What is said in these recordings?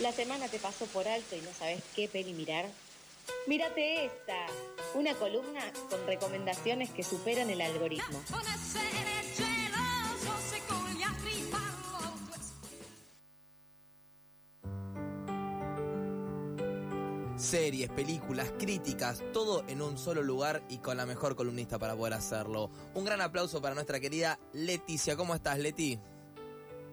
¿La semana te pasó por alto y no sabes qué peli mirar? Mírate esta, una columna con recomendaciones que superan el algoritmo. Series, películas, críticas, todo en un solo lugar y con la mejor columnista para poder hacerlo. Un gran aplauso para nuestra querida Leticia. ¿Cómo estás, Leti?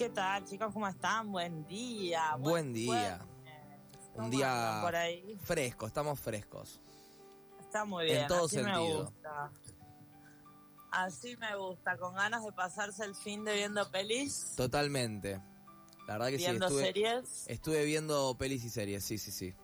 ¿Qué tal, chicos? ¿Cómo están? Buen día. Buen, día. Un día fresco, estamos frescos. Está muy bien. En todo sentido. Me gusta. Así me gusta, con ganas de pasarse el fin de viendo pelis. Totalmente. La verdad que sí. Estuve, series. Estuve viendo pelis y series, sí, sí, sí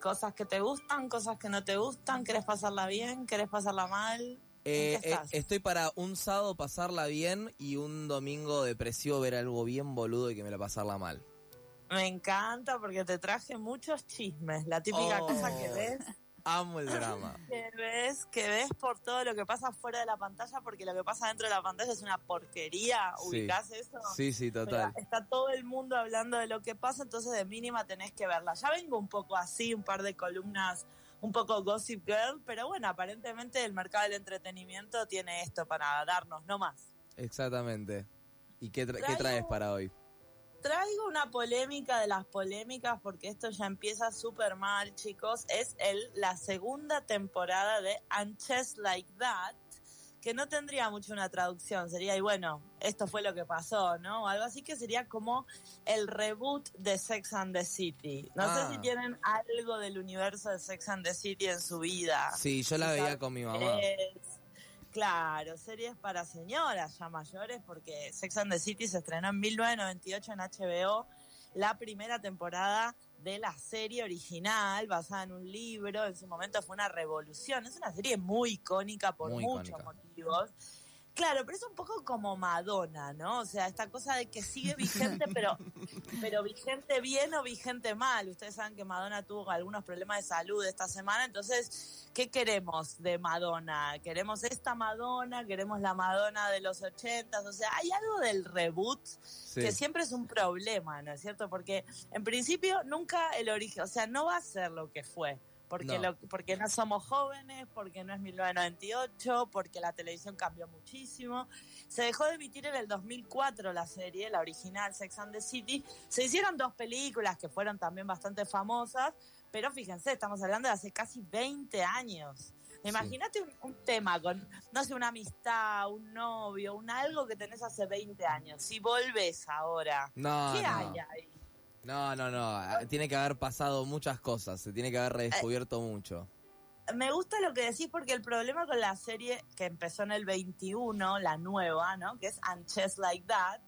cosas que te gustan, cosas que no te gustan, querés pasarla bien, querés pasarla mal. Eh, eh, estoy para un sábado pasarla bien y un domingo depresivo ver algo bien boludo y que me la pasarla mal. Me encanta porque te traje muchos chismes, la típica cosa que oh. ves Amo el drama. Que ves, que ves por todo lo que pasa fuera de la pantalla, porque lo que pasa dentro de la pantalla es una porquería. ¿Ubicás eso? Sí, sí, total. está todo el mundo hablando de lo que pasa, entonces de mínima tenés que verla. Ya vengo un poco así, un par de columnas un poco Gossip Girl, pero bueno, aparentemente el mercado del entretenimiento tiene esto para darnos, no más. Exactamente. ¿Y qué, qué traes para hoy? traigo una polémica de las polémicas porque esto ya empieza súper mal, chicos. Es el, la segunda temporada de Anches Like That, que no tendría mucho una traducción. Sería, y bueno, esto fue lo que pasó, ¿no? Algo así que sería como el reboot de Sex and the City. No sé si ah. tienen algo del universo de Sex and the City en su vida. Sí, yo la veía con mi mamá. Claro, series para señoras ya mayores, porque Sex and the City se estrenó en 1998 en HBO, la primera temporada de la serie original, basada en un libro, en su momento fue una revolución. Es una serie muy icónica por muchos motivos. Claro, pero es un poco como Madonna, ¿no? O sea, esta cosa de que sigue vigente, pero, pero vigente bien o vigente mal. Ustedes saben que Madonna tuvo algunos problemas de salud esta semana, entonces, ¿qué queremos de Madonna? ¿Queremos esta Madonna? ¿Queremos la Madonna de los ochentas? O sea, hay algo del reboot que siempre es un problema, ¿no es cierto? Porque en principio nunca el origen, o sea, no va a ser lo que fue porque, no. porque no somos jóvenes, porque no es 1998, porque la televisión cambió muchísimo. Se dejó de emitir en el 2004 la serie, la original Sex and the City. Se hicieron dos películas que fueron también bastante famosas, pero fíjense, estamos hablando de hace casi 20 años. Imagínate un, tema con, no sé, una amistad, un novio, un algo que tenés hace 20 años. Si volves ahora, ¿qué hay ahí? No, no, no. Tiene que haber pasado muchas cosas. Se tiene que haber redescubierto mucho. Me gusta lo que decís porque el problema con la serie que empezó en el 21, la nueva, ¿no? Que es And Like That,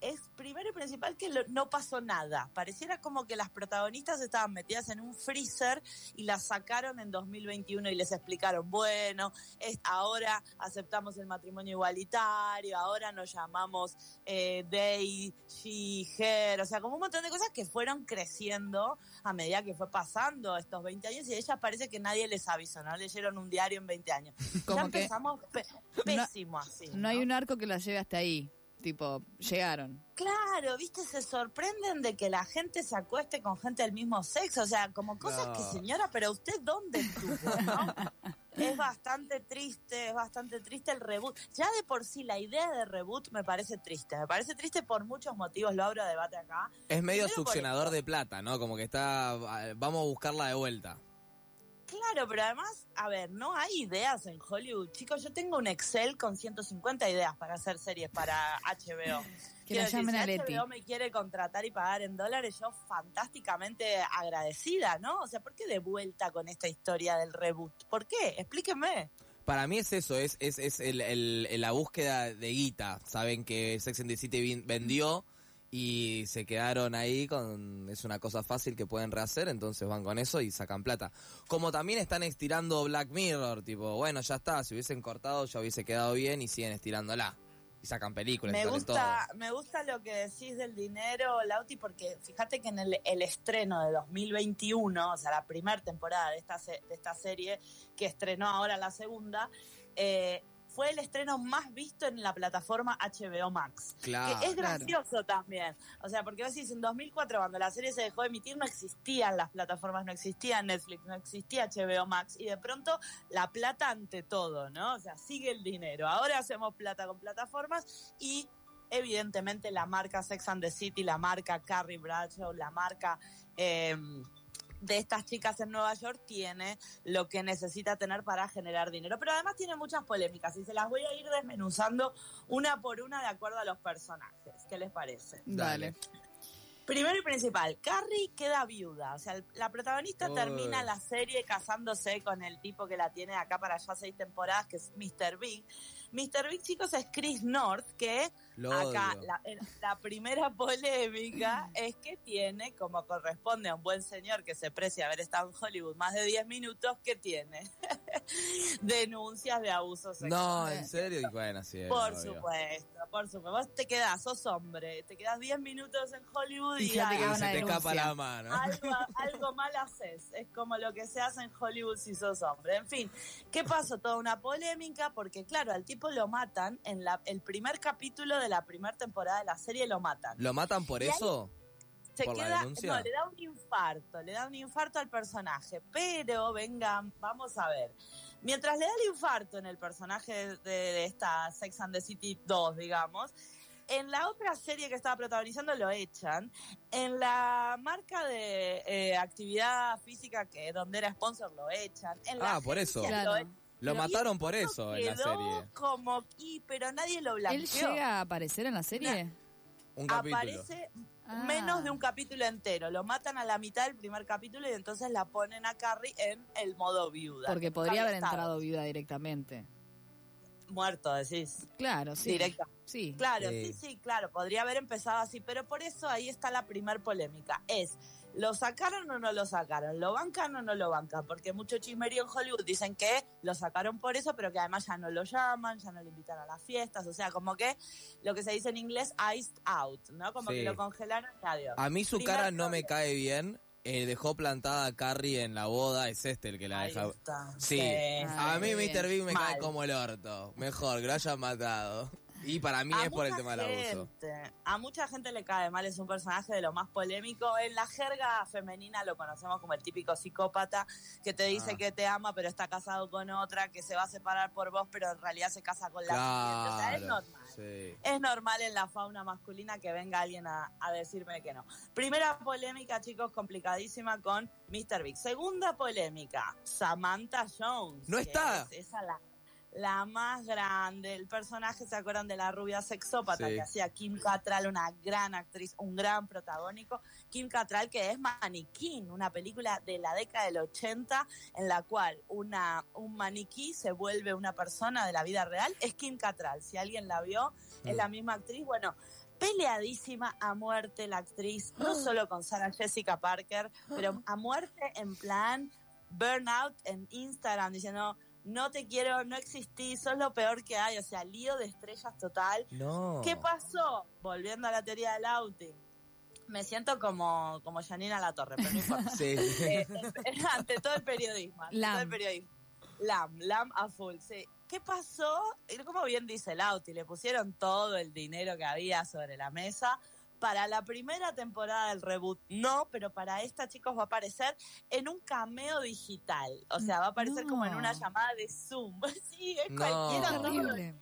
es primero y principal que no pasó nada. Pareciera como que las protagonistas estaban metidas en un freezer y las sacaron en 2021 y les explicaron, bueno, es, ahora aceptamos el matrimonio igualitario, ahora nos llamamos eh, they, she, her, o sea, como un montón de cosas que fueron creciendo a medida que fue pasando estos 20 años y a ellas parece que nadie les avisó, no leyeron un diario en 20 años. ya empezamos pésimo así. no hay un arco que la lleve hasta ahí tipo, llegaron. Claro, viste, se sorprenden de que la gente se acueste con gente del mismo sexo, o sea, como cosas que señora, pero usted dónde estuvo, ¿no? es bastante triste, es bastante triste el reboot. Ya de por sí la idea de reboot me parece triste, me parece triste por muchos motivos, lo abro a debate acá. Es medio succionador de plata, ¿no? Como que está, vamos a buscarla de vuelta. Claro, pero además, a ver, no hay ideas en Hollywood. Chicos, yo tengo un Excel con 150 ideas para hacer series para HBO. que la llamen a Leti. HBO me quiere contratar y pagar en dólares, yo fantásticamente agradecida, ¿no? O sea, ¿por qué de vuelta con esta historia del reboot? ¿Por qué? Explíqueme. Para mí es eso, es, es, es la búsqueda de guita. Saben que Sex and the City vendió y se quedaron ahí con es una cosa fácil que pueden rehacer entonces van con eso y sacan plata. Como también están estirando Black Mirror tipo bueno ya está si hubiesen cortado ya hubiese quedado bien y siguen estirándola. Y sacan películas me gusta me gusta lo que decís del dinero Lauti porque fíjate que en el, estreno de 2021 o sea la primera temporada de esta de esta serie que estrenó ahora la segunda eh, fue el estreno más visto en la plataforma HBO Max. Claro. que es Claro. gracioso también. O sea, porque vos decís, en 2004, cuando la serie se dejó de emitir, no existían las plataformas, no existía Netflix, no existía HBO Max, y de pronto la plata ante todo, ¿no? O sea, sigue el dinero. Ahora hacemos plata con plataformas y evidentemente la marca Sex and the City, la marca Carrie Bradshaw, la marca... eh, de estas chicas en Nueva York tiene lo que necesita tener para generar dinero. Pero además tiene muchas polémicas y se las voy a ir desmenuzando una por una de acuerdo a los personajes. ¿Qué les parece? Dale. Primero y principal, Carrie queda viuda. O sea, el- la protagonista Uy. termina la serie casándose con el tipo que la tiene acá para ya seis temporadas, que es Mr. Big. Mr. Big, chicos, es Chris North, que Lo acá odio. la, primera polémica es que tiene, como corresponde a un buen señor que se precia haber estado en Hollywood más de 10 minutos, que tiene denuncias de abuso sexual. No, en serio. Y bueno, sí. Por obvio. supuesto, por supuesto. Vos te quedás, sos hombre, te quedás 10 minutos en Hollywood y, Y ya Y se te escapa la mano. algo, algo mal haces. Es como lo que se hace en Hollywood si sos hombre. En fin, ¿qué pasó? Toda una polémica porque, claro, al tipo lo matan en la, el primer capítulo de la primera temporada de la serie, lo matan. ¿Lo matan por Y eso? Se ¿Por la queda, denuncia? no, le da un infarto, le da un infarto al personaje. Pero, vengan, vamos a ver. Mientras le da el infarto en el personaje de, de esta Sex and the City 2, digamos, en la otra serie que estaba protagonizando lo echan. En la marca de eh, actividad física que donde era sponsor lo echan. En la Ah, por eso. agencia lo Claro. echan. Lo Pero- mataron por eso en la serie. como y pero nadie lo blanqueó. ¿Él llega a aparecer en la serie? Un capítulo. Aparece Ah. menos de un capítulo entero. Lo matan a la mitad del primer capítulo y entonces la ponen a Carrie en el modo viuda. Porque podría haber estado. entrado viuda directamente. Muerto, decís. Claro, sí. Directa. Sí. Claro, Sí. sí, sí, claro. Podría haber empezado así, pero por eso ahí está la primer polémica. Es, ¿lo sacaron o no lo sacaron? ¿Lo bancan o no lo bancan? Porque mucho chismerío en Hollywood dicen que lo sacaron por eso, pero que además ya no lo llaman, ya no lo invitan a las fiestas. O sea, como que lo que se dice en inglés, iced out, ¿no? Como Sí. que lo congelaron y adiós. A mí su Primer cara no me cae bien. Eh, dejó plantada a Carrie en la boda. Es este el que la Ahí deja. está. Sí. Ah, A mí Mr. Big me Mal. cae como el orto. Mejor, que lo hayan matado. Y para mí A es por el tema del abuso. A mucha gente le cae mal, es un personaje de lo más polémico. En la jerga femenina lo conocemos como el típico psicópata que te dice Ah. que te ama, pero está casado con otra, que se va a separar por vos, pero en realidad se casa con la siguiente. O sea, es Claro. normal. Sí. Es normal en la fauna masculina que venga alguien a, a decirme que no. Primera polémica, chicos, complicadísima con Mr. Big. Segunda polémica, Samantha Jones. No está. Es esa la, la más grande. El personaje, ¿se acuerdan de la rubia sexópata Sí. que hacía Kim Cattrall, una gran actriz, un gran protagónico? Kim Cattrall, que es Maniquín, una película de la década del 80 en la cual una, un maniquí se vuelve una persona de la vida real. Es Kim Cattrall. Si alguien la vio, es Mm. la misma actriz. Bueno, peleadísima a muerte la actriz, no solo con Sarah Jessica Parker, pero a muerte en plan burnout en Instagram, diciendo, no te quiero, no existí, sos lo peor que hay, o sea, lío de estrellas total. No. ¿Qué pasó? Volviendo a la teoría del outing. Me siento como, como Janina La Torre, pero no importa. Sí. Eh, ante todo el periodismo. ante Lam. todo el periodismo. Lam, Lam a full, sí. ¿Qué pasó? Como bien dice Lauti, le pusieron todo el dinero que había sobre la mesa. Para la primera temporada del reboot, no, pero para esta, chicos, va a aparecer en un cameo digital. O sea, va a aparecer No. como en una llamada de Zoom. Sí, es No. cualquiera. Terrible.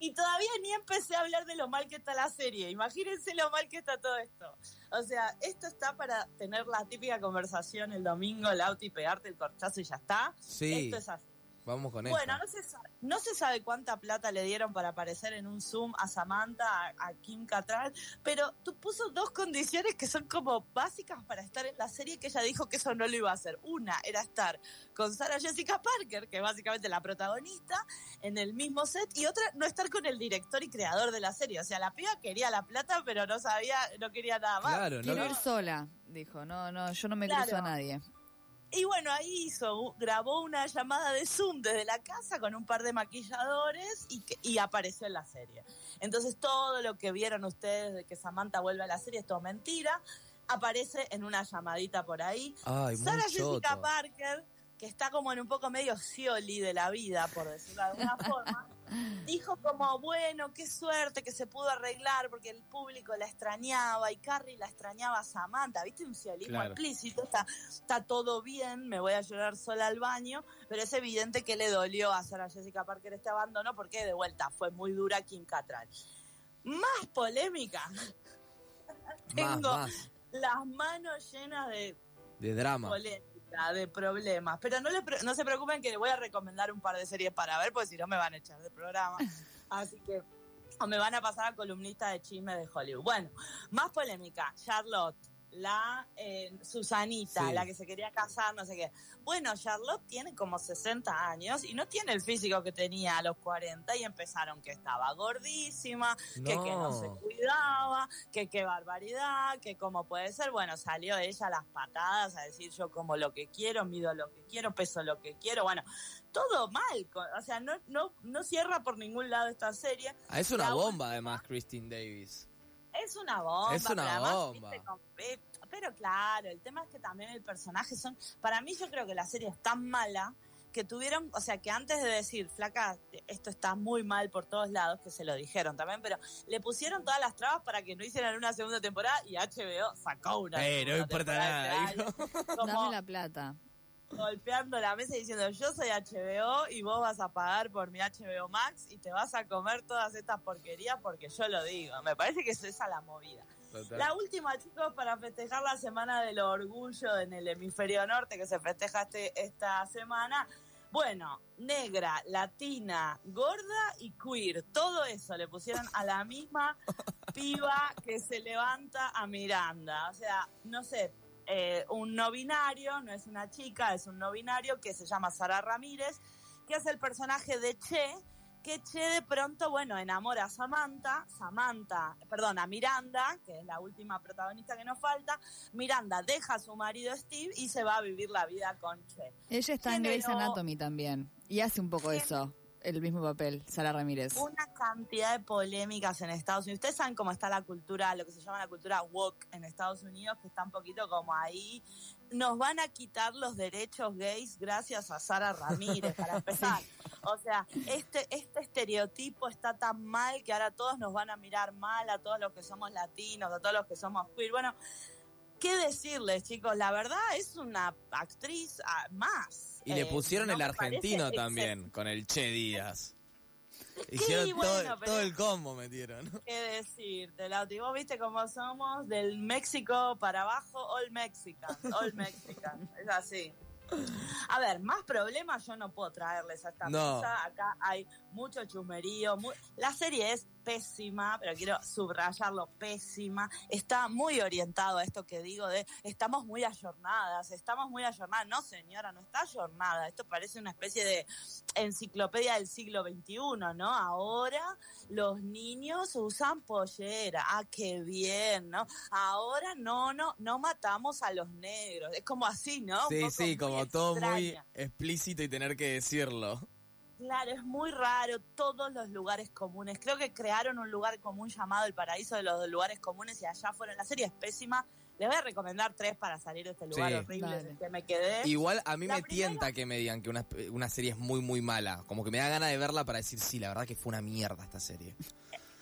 Y todavía ni empecé a hablar de lo mal que está la serie. Imagínense lo mal que está todo esto. O sea, esto está para tener la típica conversación el domingo, el auto y pegarte el corchazo y ya está. Sí. Esto es así. Vamos con Bueno, esto. no se, sabe, no se sabe cuánta plata le dieron para aparecer en un Zoom a Samantha, a, a Kim Cattrall, pero tú puso dos condiciones que son como básicas para estar en la serie que ella dijo que eso no lo iba a hacer. Una era estar con Sarah Jessica Parker, que es básicamente la protagonista, en el mismo set, y otra no estar con el director y creador de la serie. O sea, la piba quería la plata, pero no sabía, no quería nada más. Claro, no. Quiero ir sola, dijo. No, no, yo no me Claro. cruzo a nadie. Y bueno, ahí hizo, grabó una llamada de Zoom desde la casa con un par de maquilladores y, y apareció en la serie. Entonces todo lo que vieron ustedes de que Samantha vuelve a la serie es todo mentira. Aparece en una llamadita por ahí. Ay, muy Sarah Jessica. Parker que está como en un poco medio Scioli de la vida, por decirlo de alguna forma, dijo como, bueno, qué suerte que se pudo arreglar porque el público la extrañaba y Carrie la extrañaba a Samantha, ¿viste? Un ciolismo Claro. explícito, está, está todo bien, me voy a llorar sola al baño, pero es evidente que le dolió hacer a Jessica Parker este abandono porque de vuelta fue muy dura Kim Cattrall. Más polémica, Más, Tengo- más. las manos llenas de De drama. polémica, de problemas. Pero no, le pre- no se preocupen que les voy a recomendar un par de series para ver, porque si no me van a echar del programa. Así que, o me van a pasar a columnista de chisme de Hollywood. Bueno, más polémica. Charlotte, la eh, Susanita, Sí. la que se quería casar, no sé qué. Bueno, Charlotte tiene como 60 años y no tiene el físico que tenía a los 40 y empezaron que estaba gordísima, que, que no se cuidaba, que qué barbaridad, que cómo puede ser. Bueno, salió ella a las patadas a decir yo como lo que quiero, mido lo que quiero, peso lo que quiero. Bueno, todo mal. O sea, no, no, no cierra por ningún lado esta serie. Ah, es una La bomba, última- además, Christine Davis. Es una bomba. Es una pero además, bomba. viste, con- eh, Pero claro, el tema es que también el personaje son... Para mí yo creo que la serie es tan mala que tuvieron, o sea, que antes de decir, flaca, esto está muy mal por todos lados, que se lo dijeron también, pero le pusieron todas las trabas para que no hicieran una segunda temporada y HBO sacó una Eh, no importa nada, este como Dame la plata. Golpeando la mesa y diciendo, yo soy HBO y vos vas a pagar por mi HBO Max y te vas a comer todas estas porquerías porque yo lo digo. Me parece que es esa la movida. Total. La última, chicos, para festejar la Semana del Orgullo en el hemisferio norte que se festeja este, esta semana. Bueno, negra, latina, gorda y queer. Todo eso le pusieron a la misma piba que se levanta a Miranda. O sea, no sé, eh, un no binario, no es una chica, es un no binario que se llama Sara Ramírez, que es el personaje de Che, que Che de pronto, bueno, enamora a Samantha, Samantha, perdón, a Miranda, que es la última protagonista que nos falta, Miranda deja a su marido Steve y se va a vivir la vida con Che. Ella está en Grey's Anatomy también. Y hace un poco eso. El mismo papel, Sara Ramírez. Una cantidad de polémicas en Estados Unidos. Ustedes saben cómo está la cultura, lo que se llama la cultura woke en Estados Unidos, que está un poquito como ahí. Nos van a quitar los derechos gays gracias a Sara Ramírez, para empezar. O sea, este, este estereotipo está tan mal que ahora todos nos van a mirar mal a todos los que somos latinos, a todos los que somos queer. Bueno, ¿qué decirles, chicos? La verdad es una actriz ah, más. Y le Eh, pusieron no el argentino también, con el Che Díaz. Hicieron bueno, todo, todo el combo, metieron. qué decirte, Lauti. Vos viste cómo somos del México para abajo, all Mexican, all Mexican. Es así. A ver, más problemas yo no puedo traerles a esta No. mesa. Acá hay mucho chusmerío. mu- La serie es pésima, pero quiero subrayarlo, pésima. Está muy orientado a esto que digo de estamos muy ayornadas, estamos muy ayornadas. No, señora, no está ayornada. Esto parece una especie de enciclopedia del siglo XXI, ¿no? Ahora los niños usan pollera. Ah, qué bien, ¿no? Ahora no, no, no matamos a los negros. Es como así, ¿no? Sí, sí, muy como todo muy explícito y tener que decirlo. Claro, es muy raro todos los lugares comunes. Creo que crearon un lugar común llamado el paraíso de los lugares comunes y allá fueron. La serie es pésima. Les voy a recomendar tres para salir de este lugar Sí. horrible en el que me quedé. Igual a mí La me primera- tienta que me digan que una, una serie es muy, muy mala. Como que me da ganas de verla para decir, sí, la verdad que fue una mierda esta serie.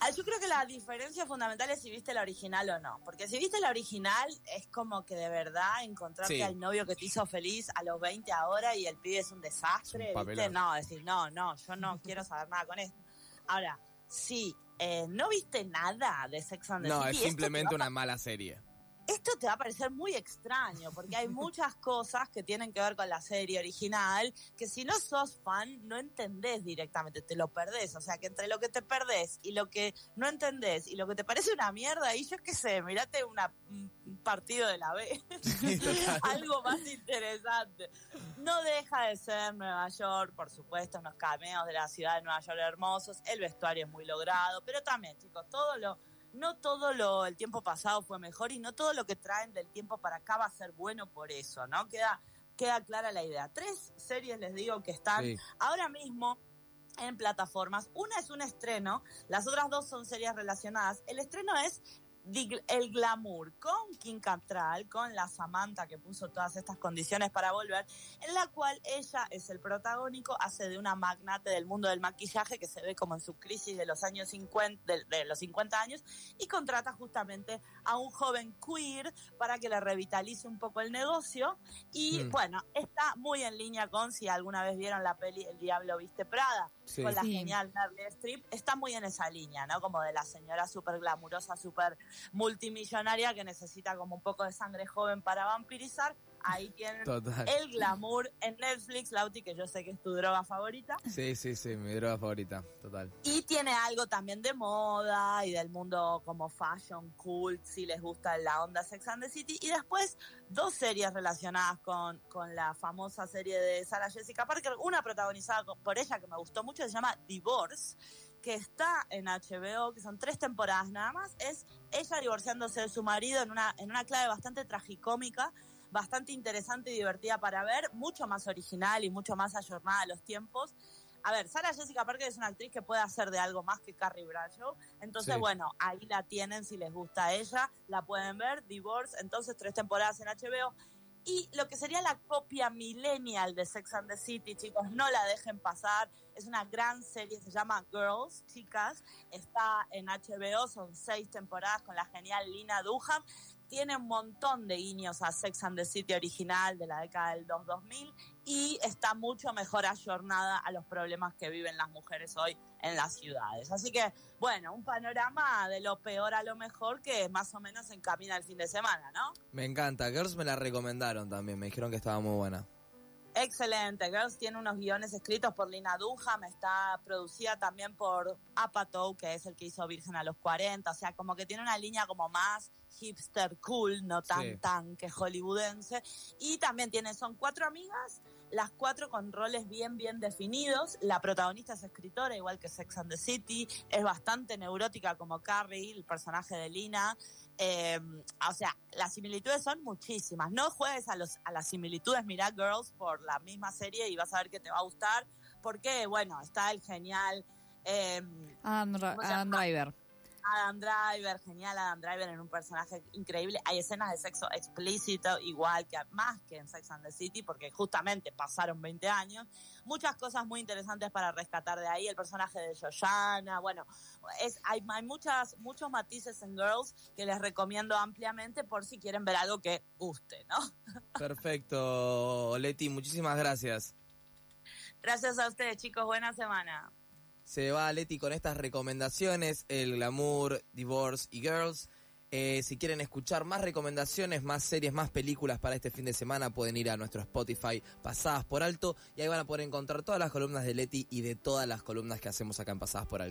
Ah, Yo creo que la diferencia fundamental es si viste la original o no. Porque si viste la original, es como que de verdad encontrarte Sí. al novio que te hizo feliz a los 20 ahora y el pibe es un desastre. Un ¿viste? No, decir, no, no, yo no quiero saber nada con esto. Ahora, si eh, no viste nada de Sex and the No, City, es simplemente una mala serie. Esto te va a parecer muy extraño, porque hay muchas cosas que tienen que ver con la serie original, que si no sos fan, no entendés directamente, te lo perdés. O sea, que entre lo que te perdés y lo que no entendés y lo que te parece una mierda, y yo qué sé, mirate una, un partido de la B, algo más interesante. No deja de ser Nueva York, por supuesto, unos cameos de la ciudad de Nueva York hermosos, el vestuario es muy logrado, pero también, chicos, todo lo no todo lo el tiempo pasado fue mejor y no todo lo que traen del tiempo para acá va a ser bueno por eso, ¿no? Queda queda clara la idea. Tres series les digo que están Sí. ahora mismo en plataformas. Una es un estreno, las otras dos son series relacionadas. El estreno es el glamour con Kim Cattrall, con la Samantha que puso todas estas condiciones para volver, en la cual ella es el protagónico, hace de una magnate del mundo del maquillaje que se ve como en su crisis de los años 50, de, de los 50 años, y contrata justamente a un joven queer para que le revitalice un poco el negocio. Y Mm. bueno, está muy en línea con si alguna vez vieron la peli El Diablo Viste Prada, Sí. con la Sí. genial Meryl Streep, está muy en esa línea, ¿no? Como de la señora súper glamurosa, súper multimillonaria que necesita como un poco de sangre joven para vampirizar. Ahí tienen Total. el glamour en Netflix, Lauti, que yo sé que es tu droga favorita. Sí, sí, sí, mi droga favorita, total. Y tiene algo también de moda y del mundo como fashion, cool, si les gusta la onda Sex and the City. Y después dos series relacionadas con, con la famosa serie de Sarah Jessica Parker. Una protagonizada por ella que me gustó mucho, se llama Divorce, que está en HBO, que son tres temporadas nada más. Es ella divorciándose de su marido en una, en una clave bastante tragicómica bastante interesante y divertida para ver, mucho más original y mucho más ayornada a los tiempos. A ver, Sarah Jessica Parker es una actriz que puede hacer de algo más que Carrie Bradshaw. Entonces, Sí. bueno, ahí la tienen si les gusta a ella. La pueden ver, Divorce, entonces tres temporadas en HBO. Y lo que sería la copia millennial de Sex and the City, chicos, no la dejen pasar. Es una gran serie, se llama Girls, chicas. Está en HBO, son seis temporadas con la genial Lina Duham. Tiene un montón de guiños a Sex and the City original de la década del 2000 y está mucho mejor ayornada a los problemas que viven las mujeres hoy en las ciudades. Así que, bueno, un panorama de lo peor a lo mejor que más o menos encamina el fin de semana, ¿no? Me encanta. Girls me la recomendaron también, me dijeron que estaba muy buena. Excelente. Girls tiene unos guiones escritos por Lina Dunham, está producida también por Apatow, que es el que hizo Virgen a los 40, o sea, como que tiene una línea como más hipster cool, no tan Sí. tan que hollywoodense. Y también tiene, son cuatro amigas, las cuatro con roles bien, bien definidos. La protagonista es escritora, igual que Sex and the City, es bastante neurótica como Carrie, el personaje de Lina. Eh, o sea, las similitudes son muchísimas. No juegues a, los, a las similitudes, mirá Girls por la misma serie y vas a ver que te va a gustar. Porque, bueno, está el genial eh, Adam. Driver. Adam Driver, genial Adam Driver en un personaje increíble. Hay escenas de sexo explícito, igual que más que en Sex and the City, porque justamente pasaron 20 años. Muchas cosas muy interesantes para rescatar de ahí. El personaje de Joyanna, bueno, es, hay, hay muchas, muchos matices en Girls que les recomiendo ampliamente por si quieren ver algo que guste, ¿no? Perfecto, Leti, muchísimas gracias. Gracias a ustedes, chicos. Buena semana. Se va Leti con estas recomendaciones, el glamour, divorce y girls. Eh, si quieren escuchar más recomendaciones, más series, más películas para este fin de semana, pueden ir a nuestro Spotify Pasadas por Alto y ahí van a poder encontrar todas las columnas de Leti y de todas las columnas que hacemos acá en Pasadas por Alto.